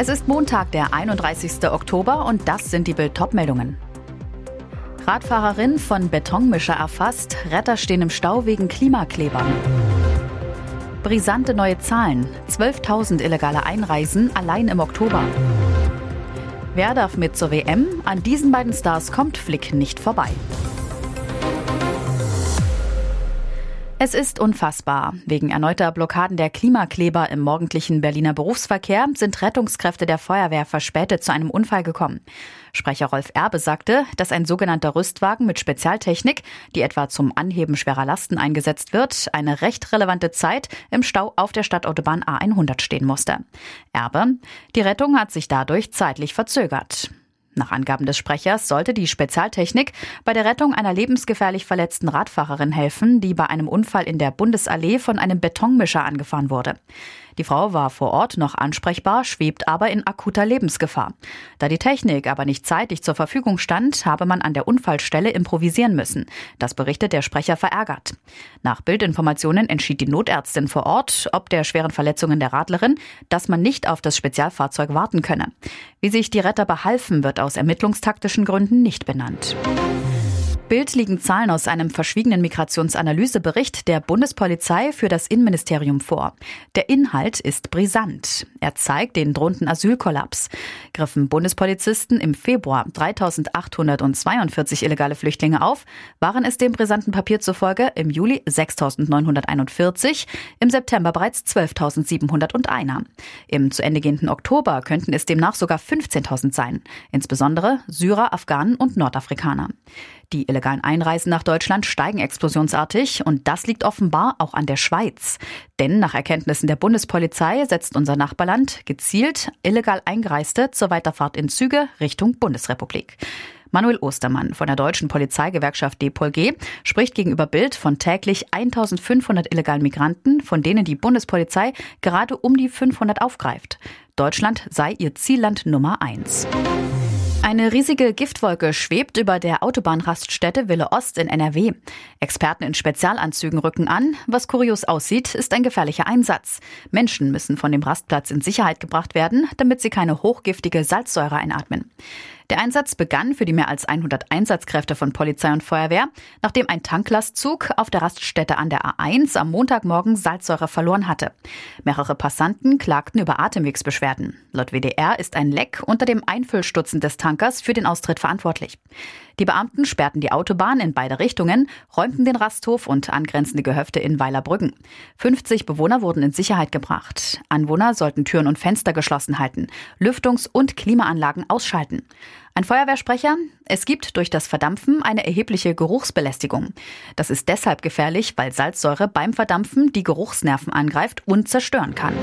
Es ist Montag, der 31. Oktober und das sind die Bild meldungen Radfahrerin von Betonmischer erfasst, Retter stehen im Stau wegen Klimaklebern. Brisante neue Zahlen, 12.000 illegale Einreisen allein im Oktober. Wer darf mit zur WM? An diesen beiden Stars kommt Flick nicht vorbei. Es ist unfassbar. Wegen erneuter Blockaden der Klimakleber im morgendlichen Berliner Berufsverkehr sind Rettungskräfte der Feuerwehr verspätet zu einem Unfall gekommen. Sprecher Rolf Erbe sagte, dass ein sogenannter Rüstwagen mit Spezialtechnik, die etwa zum Anheben schwerer Lasten eingesetzt wird, eine recht relevante Zeit im Stau auf der Stadtautobahn A100 stehen musste. Erbe, die Rettung hat sich dadurch zeitlich verzögert. Nach Angaben des Sprechers sollte die Spezialtechnik bei der Rettung einer lebensgefährlich verletzten Radfahrerin helfen, die bei einem Unfall in der Bundesallee von einem Betonmischer angefahren wurde. Die Frau war vor Ort noch ansprechbar, schwebt aber in akuter Lebensgefahr. Da die Technik aber nicht zeitig zur Verfügung stand, habe man an der Unfallstelle improvisieren müssen. Das berichtet der Sprecher verärgert. Nach Bildinformationen entschied die Notärztin vor Ort, ob der schweren Verletzungen der Radlerin, dass man nicht auf das Spezialfahrzeug warten könne. Wie sich die Retter behalfen, wird aus ermittlungstaktischen Gründen nicht benannt. Bild liegen Zahlen aus einem verschwiegenen Migrationsanalysebericht der Bundespolizei für das Innenministerium vor. Der Inhalt ist brisant. Er zeigt den drohenden Asylkollaps. Griffen Bundespolizisten im Februar 3842 illegale Flüchtlinge auf, waren es dem brisanten Papier zufolge im Juli 6941, im September bereits 12.701. Im zu Ende gehenden Oktober könnten es demnach sogar 15.000 sein, insbesondere Syrer, Afghanen und Nordafrikaner. Die illegalen Einreisen nach Deutschland steigen explosionsartig und das liegt offenbar auch an der Schweiz. Denn nach Erkenntnissen der Bundespolizei setzt unser Nachbarland gezielt illegal Eingereiste zur Weiterfahrt in Züge Richtung Bundesrepublik. Manuel Ostermann von der deutschen Polizeigewerkschaft DPOLG spricht gegenüber Bild von täglich 1500 illegalen Migranten, von denen die Bundespolizei gerade um die 500 aufgreift. Deutschland sei ihr Zielland Nummer eins. Eine riesige Giftwolke schwebt über der Autobahnraststätte Wille Ost in NRW. Experten in Spezialanzügen rücken an. Was kurios aussieht, ist ein gefährlicher Einsatz. Menschen müssen von dem Rastplatz in Sicherheit gebracht werden, damit sie keine hochgiftige Salzsäure einatmen. Der Einsatz begann für die mehr als 100 Einsatzkräfte von Polizei und Feuerwehr, nachdem ein Tanklastzug auf der Raststätte an der A1 am Montagmorgen Salzsäure verloren hatte. Mehrere Passanten klagten über Atemwegsbeschwerden. Laut WDR ist ein Leck unter dem Einfüllstutzen des Tankers für den Austritt verantwortlich. Die Beamten sperrten die Autobahn in beide Richtungen, räumten den Rasthof und angrenzende Gehöfte in Weilerbrücken. 50 Bewohner wurden in Sicherheit gebracht. Anwohner sollten Türen und Fenster geschlossen halten, Lüftungs- und Klimaanlagen ausschalten. Ein Feuerwehrsprecher, es gibt durch das Verdampfen eine erhebliche Geruchsbelästigung. Das ist deshalb gefährlich, weil Salzsäure beim Verdampfen die Geruchsnerven angreift und zerstören kann.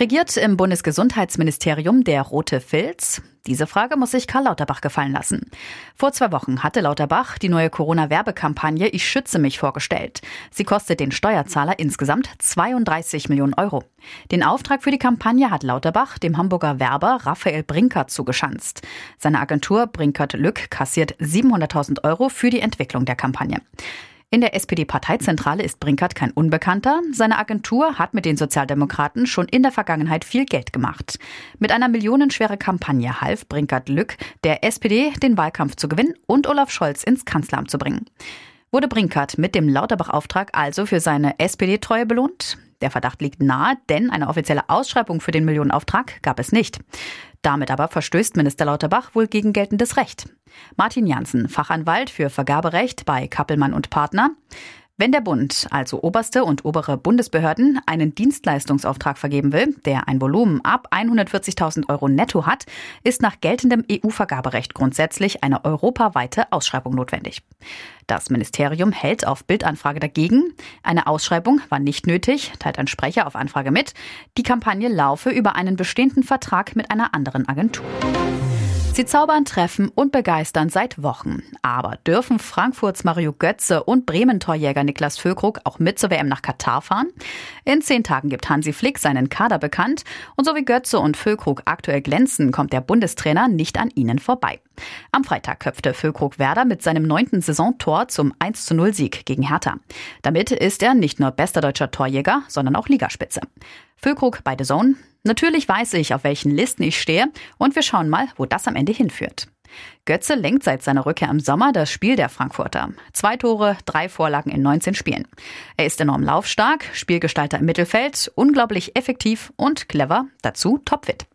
Regiert im Bundesgesundheitsministerium der rote Filz? Diese Frage muss sich Karl Lauterbach gefallen lassen. Vor zwei Wochen hatte Lauterbach die neue Corona-Werbekampagne Ich schütze mich vorgestellt. Sie kostet den Steuerzahler insgesamt 32 Millionen Euro. Den Auftrag für die Kampagne hat Lauterbach dem Hamburger Werber Raphael Brinkert zugeschanzt. Seine Agentur Brinkert Lück kassiert 700.000 Euro für die Entwicklung der Kampagne. In der SPD-Parteizentrale ist Brinkert kein Unbekannter. Seine Agentur hat mit den Sozialdemokraten schon in der Vergangenheit viel Geld gemacht. Mit einer millionenschwere Kampagne half Brinkert Lück, der SPD den Wahlkampf zu gewinnen und Olaf Scholz ins Kanzleramt zu bringen. Wurde Brinkert mit dem Lauterbach-Auftrag also für seine SPD-Treue belohnt? Der Verdacht liegt nahe, denn eine offizielle Ausschreibung für den Millionenauftrag gab es nicht. Damit aber verstößt Minister Lauterbach wohl gegen geltendes Recht. Martin Janssen, Fachanwalt für Vergaberecht bei Kappelmann und Partner. Wenn der Bund, also oberste und obere Bundesbehörden, einen Dienstleistungsauftrag vergeben will, der ein Volumen ab 140.000 Euro netto hat, ist nach geltendem EU-Vergaberecht grundsätzlich eine europaweite Ausschreibung notwendig. Das Ministerium hält auf Bildanfrage dagegen. Eine Ausschreibung war nicht nötig, teilt ein Sprecher auf Anfrage mit. Die Kampagne laufe über einen bestehenden Vertrag mit einer anderen Agentur. Sie zaubern, treffen und begeistern seit Wochen. Aber dürfen Frankfurts Mario Götze und Bremen-Torjäger Niklas Füllkrug auch mit zur WM nach Katar fahren? In zehn Tagen gibt Hansi Flick seinen Kader bekannt. Und so wie Götze und Füllkrug aktuell glänzen, kommt der Bundestrainer nicht an ihnen vorbei. Am Freitag köpfte Füllkrug Werder mit seinem neunten Saisontor zum 1 0 Sieg gegen Hertha. Damit ist er nicht nur bester deutscher Torjäger, sondern auch Ligaspitze. Füllkrug bei The Zone. Natürlich weiß ich, auf welchen Listen ich stehe und wir schauen mal, wo das am Ende hinführt. Götze lenkt seit seiner Rückkehr im Sommer das Spiel der Frankfurter. Zwei Tore, drei Vorlagen in 19 Spielen. Er ist enorm laufstark, Spielgestalter im Mittelfeld, unglaublich effektiv und clever, dazu topfit.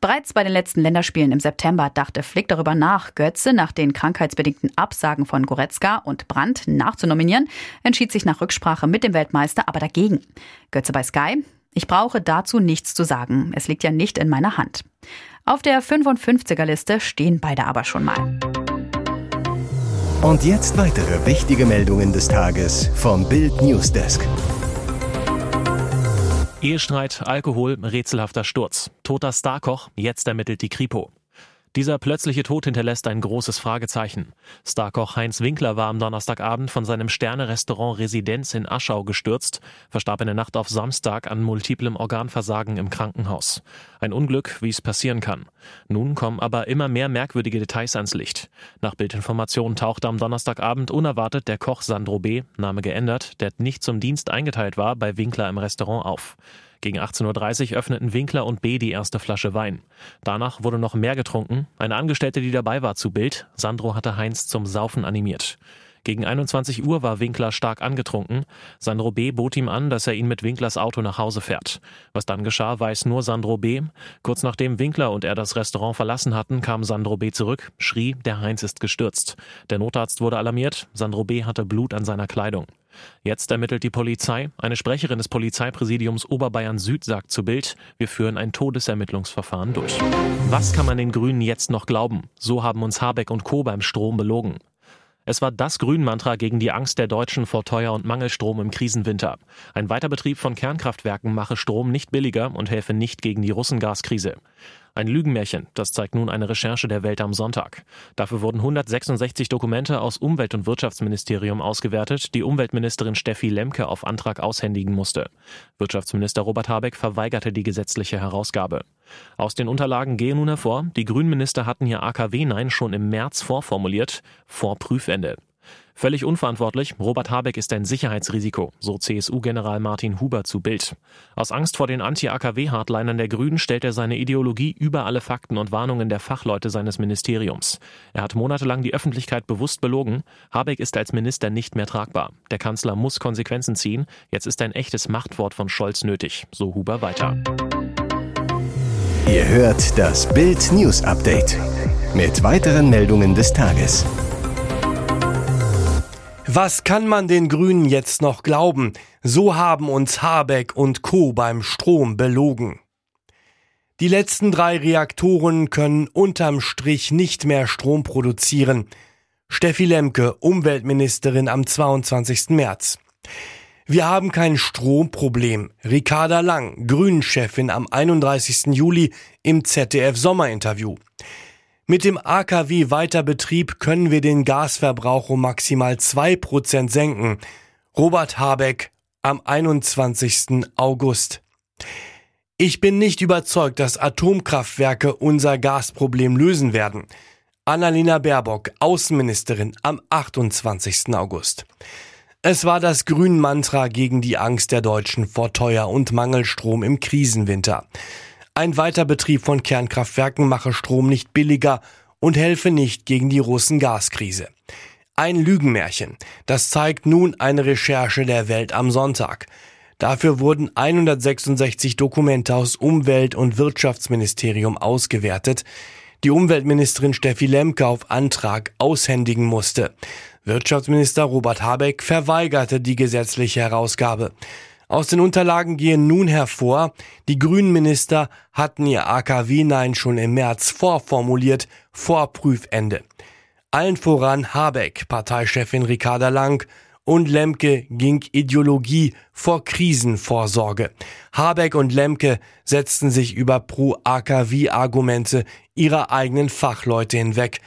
Bereits bei den letzten Länderspielen im September dachte Flick darüber nach, Götze nach den krankheitsbedingten Absagen von Goretzka und Brandt nachzunominieren, entschied sich nach Rücksprache mit dem Weltmeister aber dagegen. Götze bei Sky, ich brauche dazu nichts zu sagen. Es liegt ja nicht in meiner Hand. Auf der 55er Liste stehen beide aber schon mal. Und jetzt weitere wichtige Meldungen des Tages vom Bild Newsdesk. Ehestreit, Alkohol, rätselhafter Sturz. Toter Starkoch, jetzt ermittelt die Kripo. Dieser plötzliche Tod hinterlässt ein großes Fragezeichen. Starkoch Heinz Winkler war am Donnerstagabend von seinem Sterne-Restaurant Residenz in Aschau gestürzt, verstarb in der Nacht auf Samstag an multiplem Organversagen im Krankenhaus. Ein Unglück, wie es passieren kann. Nun kommen aber immer mehr merkwürdige Details ans Licht. Nach Bildinformationen tauchte am Donnerstagabend unerwartet der Koch Sandro B., Name geändert, der nicht zum Dienst eingeteilt war, bei Winkler im Restaurant auf. Gegen 18.30 Uhr öffneten Winkler und B. die erste Flasche Wein. Danach wurde noch mehr getrunken. Eine Angestellte, die dabei war, zu Bild. Sandro hatte Heinz zum Saufen animiert. Gegen 21 Uhr war Winkler stark angetrunken. Sandro B. bot ihm an, dass er ihn mit Winklers Auto nach Hause fährt. Was dann geschah, weiß nur Sandro B. Kurz nachdem Winkler und er das Restaurant verlassen hatten, kam Sandro B. zurück, schrie, der Heinz ist gestürzt. Der Notarzt wurde alarmiert. Sandro B. hatte Blut an seiner Kleidung. Jetzt ermittelt die Polizei. Eine Sprecherin des Polizeipräsidiums Oberbayern Süd sagt zu Bild, wir führen ein Todesermittlungsverfahren durch. Was kann man den Grünen jetzt noch glauben? So haben uns Habeck und Co. beim Strom belogen. Es war das Grünmantra gegen die Angst der Deutschen vor Teuer- und Mangelstrom im Krisenwinter. Ein Weiterbetrieb von Kernkraftwerken mache Strom nicht billiger und helfe nicht gegen die Russengaskrise. Ein Lügenmärchen, das zeigt nun eine Recherche der Welt am Sonntag. Dafür wurden 166 Dokumente aus Umwelt- und Wirtschaftsministerium ausgewertet, die Umweltministerin Steffi Lemke auf Antrag aushändigen musste. Wirtschaftsminister Robert Habeck verweigerte die gesetzliche Herausgabe. Aus den Unterlagen gehe nun hervor, die Grünminister hatten ihr AKW-Nein schon im März vorformuliert, vor Prüfende. Völlig unverantwortlich, Robert Habeck ist ein Sicherheitsrisiko, so CSU-General Martin Huber zu Bild. Aus Angst vor den Anti-AKW-Hardlinern der Grünen stellt er seine Ideologie über alle Fakten und Warnungen der Fachleute seines Ministeriums. Er hat monatelang die Öffentlichkeit bewusst belogen. Habeck ist als Minister nicht mehr tragbar. Der Kanzler muss Konsequenzen ziehen. Jetzt ist ein echtes Machtwort von Scholz nötig, so Huber weiter. Ihr hört das Bild News Update mit weiteren Meldungen des Tages. Was kann man den Grünen jetzt noch glauben? So haben uns Habeck und Co. beim Strom belogen. Die letzten drei Reaktoren können unterm Strich nicht mehr Strom produzieren. Steffi Lemke, Umweltministerin am 22. März. Wir haben kein Stromproblem. Ricarda Lang, Grünen-Chefin am 31. Juli im ZDF Sommerinterview. Mit dem AKW-Weiterbetrieb können wir den Gasverbrauch um maximal zwei Prozent senken. Robert Habeck am 21. August. Ich bin nicht überzeugt, dass Atomkraftwerke unser Gasproblem lösen werden. Annalena Baerbock, Außenministerin am 28. August. Es war das Grün-Mantra gegen die Angst der Deutschen vor Teuer- und Mangelstrom im Krisenwinter. Ein Weiterbetrieb von Kernkraftwerken mache Strom nicht billiger und helfe nicht gegen die Russen-Gaskrise. Ein Lügenmärchen. Das zeigt nun eine Recherche der Welt am Sonntag. Dafür wurden 166 Dokumente aus Umwelt- und Wirtschaftsministerium ausgewertet, die Umweltministerin Steffi Lemke auf Antrag aushändigen musste. Wirtschaftsminister Robert Habeck verweigerte die gesetzliche Herausgabe. Aus den Unterlagen gehen nun hervor, die Grünen Minister hatten ihr AKW-Nein schon im März vorformuliert, vor Prüfende. Allen voran Habeck, Parteichefin Ricarda Lang und Lemke ging Ideologie vor Krisenvorsorge. Habeck und Lemke setzten sich über Pro-AKW-Argumente ihrer eigenen Fachleute hinweg.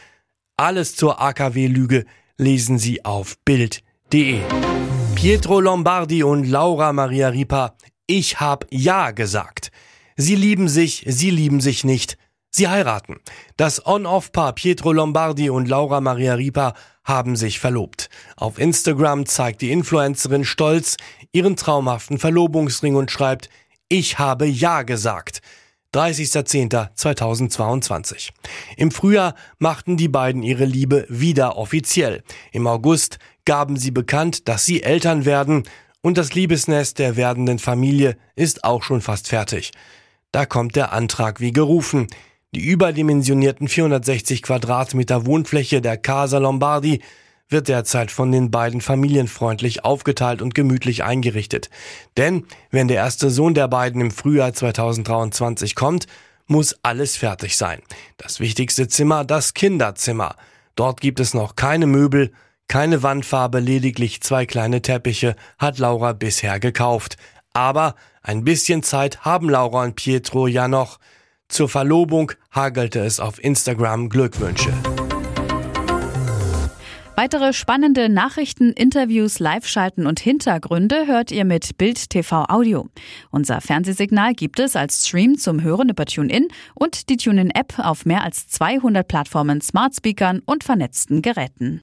Alles zur AKW-Lüge lesen Sie auf Bild.de. Pietro Lombardi und Laura Maria Ripa, ich hab Ja gesagt. Sie lieben sich, sie lieben sich nicht. Sie heiraten. Das On-Off-Paar Pietro Lombardi und Laura Maria Ripa haben sich verlobt. Auf Instagram zeigt die Influencerin stolz ihren traumhaften Verlobungsring und schreibt, ich habe Ja gesagt. 30.10.2022. Im Frühjahr machten die beiden ihre Liebe wieder offiziell. Im August gaben sie bekannt, dass sie Eltern werden und das Liebesnest der werdenden Familie ist auch schon fast fertig. Da kommt der Antrag wie gerufen. Die überdimensionierten 460 Quadratmeter Wohnfläche der Casa Lombardi wird derzeit von den beiden familienfreundlich aufgeteilt und gemütlich eingerichtet. Denn wenn der erste Sohn der beiden im Frühjahr 2023 kommt, muss alles fertig sein. Das wichtigste Zimmer, das Kinderzimmer. Dort gibt es noch keine Möbel, keine Wandfarbe, lediglich zwei kleine Teppiche hat Laura bisher gekauft. Aber ein bisschen Zeit haben Laura und Pietro ja noch. Zur Verlobung hagelte es auf Instagram Glückwünsche. Weitere spannende Nachrichten, Interviews, Live-Schalten und Hintergründe hört ihr mit Bild TV Audio. Unser Fernsehsignal gibt es als Stream zum Hören über TuneIn und die TuneIn-App auf mehr als 200 Plattformen, Smart Speakern und vernetzten Geräten.